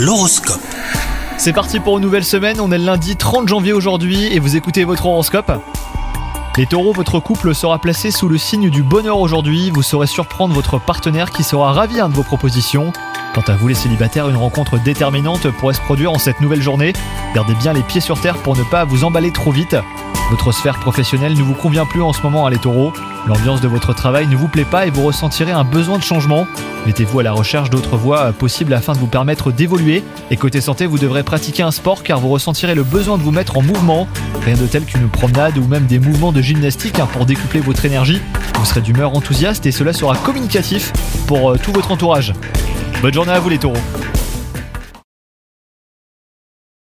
L'horoscope. C'est parti pour une nouvelle semaine, on est le lundi 30 janvier aujourd'hui et vous écoutez votre horoscope. Les taureaux, votre couple sera placé sous le signe du bonheur aujourd'hui, vous saurez surprendre votre partenaire qui sera ravi de vos propositions. Quant à vous les célibataires, une rencontre déterminante pourrait se produire en cette nouvelle journée. Gardez bien les pieds sur terre pour ne pas vous emballer trop vite. Votre sphère professionnelle ne vous convient plus en ce moment, à les taureaux. L'ambiance de votre travail ne vous plaît pas et vous ressentirez un besoin de changement. Mettez-vous à la recherche d'autres voies possibles afin de vous permettre d'évoluer. Et côté santé, vous devrez pratiquer un sport car vous ressentirez le besoin de vous mettre en mouvement. Rien de tel qu'une promenade ou même des mouvements de gymnastique hein, pour décupler votre énergie. Vous serez d'humeur enthousiaste et cela sera communicatif pour euh, tout votre entourage. Bonne journée à vous les taureaux